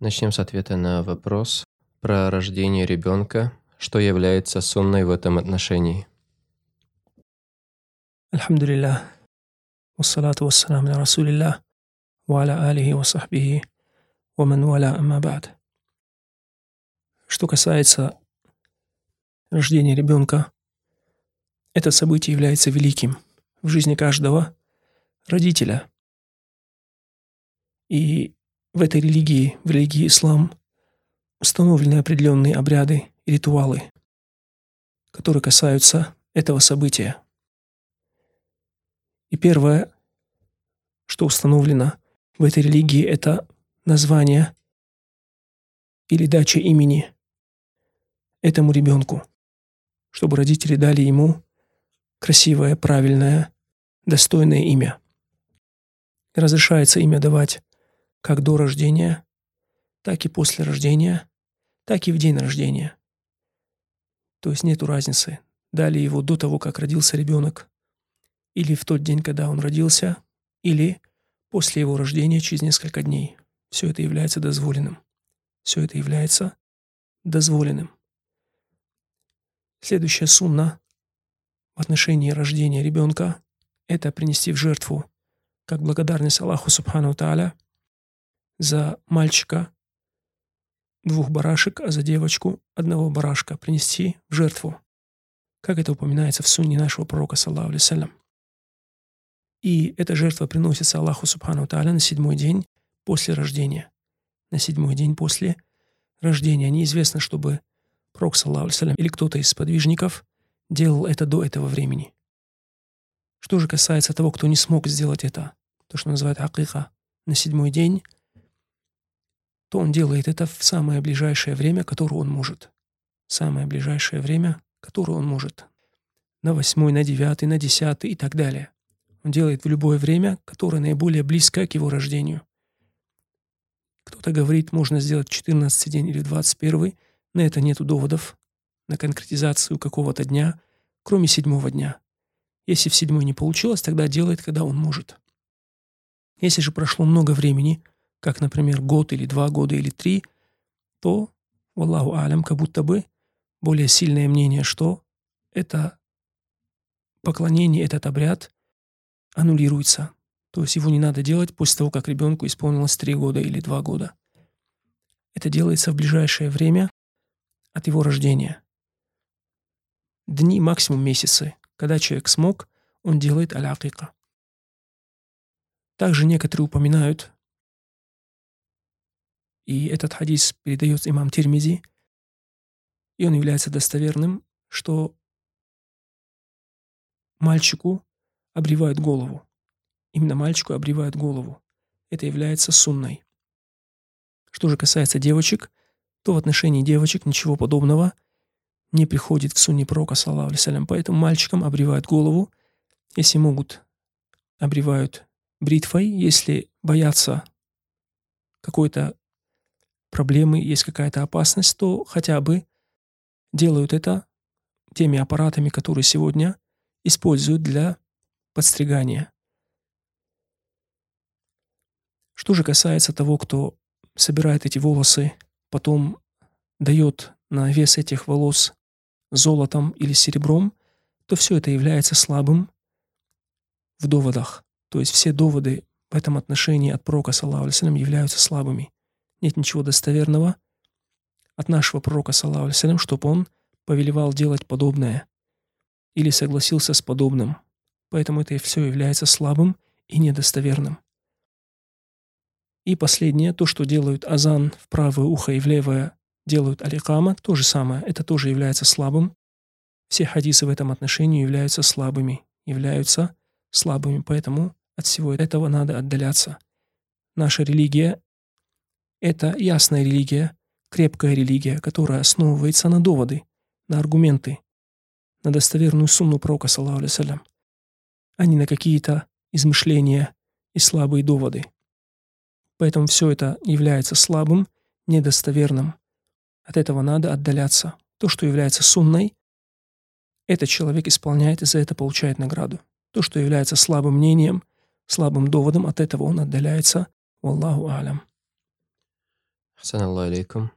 Начнем с ответа на вопрос про рождение ребенка. Что является сунной в этом отношении? Что касается рождения ребенка, это событие является великим в жизни каждого родителя. И в этой религии, в религии ислам, установлены определенные обряды и ритуалы, которые касаются этого события. И первое, что установлено в этой религии, это название или дача имени этому ребенку, чтобы родители дали ему красивое, правильное, достойное имя. разрешается имя давать как до рождения, так и после рождения, так и в день рождения. То есть нету разницы, дали его до того, как родился ребенок, или в тот день, когда он родился, или после его рождения через несколько дней. Все это является дозволенным. Все это является дозволенным. Следующая сунна в отношении рождения ребенка – это принести в жертву, как благодарность Аллаху Субхану Тааля – за мальчика двух барашек, а за девочку одного барашка принести в жертву, как это упоминается в сунне нашего пророка, саллаху алейсалям. И эта жертва приносится Аллаху Субхану Тааля на седьмой день после рождения. На седьмой день после рождения. Неизвестно, чтобы пророк, саллаху алейсалям, или кто-то из сподвижников делал это до этого времени. Что же касается того, кто не смог сделать это, то, что называют акиха, на седьмой день – то он делает это в самое ближайшее время, которое он может. Самое ближайшее время, которое он может. На восьмой, на девятый, на десятый и так далее. Он делает в любое время, которое наиболее близко к его рождению. Кто-то говорит, можно сделать 14 день или 21, на это нету доводов, на конкретизацию какого-то дня, кроме седьмого дня. Если в седьмой не получилось, тогда делает, когда он может. Если же прошло много времени, как, например, год или два года или три, то, Аллаху алям, как будто бы более сильное мнение, что это поклонение, этот обряд аннулируется. То есть его не надо делать после того, как ребенку исполнилось три года или два года. Это делается в ближайшее время от его рождения. Дни, максимум месяцы. Когда человек смог, он делает аль-акика. Также некоторые упоминают и этот хадис передает имам Тирмизи, и он является достоверным, что мальчику обревают голову. Именно мальчику обревают голову. Это является сунной. Что же касается девочек, то в отношении девочек ничего подобного не приходит в сунне пророка, саллаху алейсалям. Поэтому мальчикам обревают голову. Если могут, обревают бритвой. Если боятся какой-то проблемы, есть какая-то опасность, то хотя бы делают это теми аппаратами, которые сегодня используют для подстригания. Что же касается того, кто собирает эти волосы, потом дает на вес этих волос золотом или серебром, то все это является слабым в доводах. То есть все доводы в этом отношении от пророка, саллаху являются слабыми нет ничего достоверного от нашего пророка, саллаху чтобы он повелевал делать подобное или согласился с подобным. Поэтому это все является слабым и недостоверным. И последнее, то, что делают азан в правое ухо и в левое, делают аликама, то же самое, это тоже является слабым. Все хадисы в этом отношении являются слабыми, являются слабыми, поэтому от всего этого надо отдаляться. Наша религия это ясная религия, крепкая религия, которая основывается на доводы, на аргументы, на достоверную сунну пророка, саллаху а не на какие-то измышления и слабые доводы. Поэтому все это является слабым, недостоверным. От этого надо отдаляться. То, что является сунной, этот человек исполняет и за это получает награду. То, что является слабым мнением, слабым доводом, от этого он отдаляется. Аллаху алям. أحسن الله إليكم.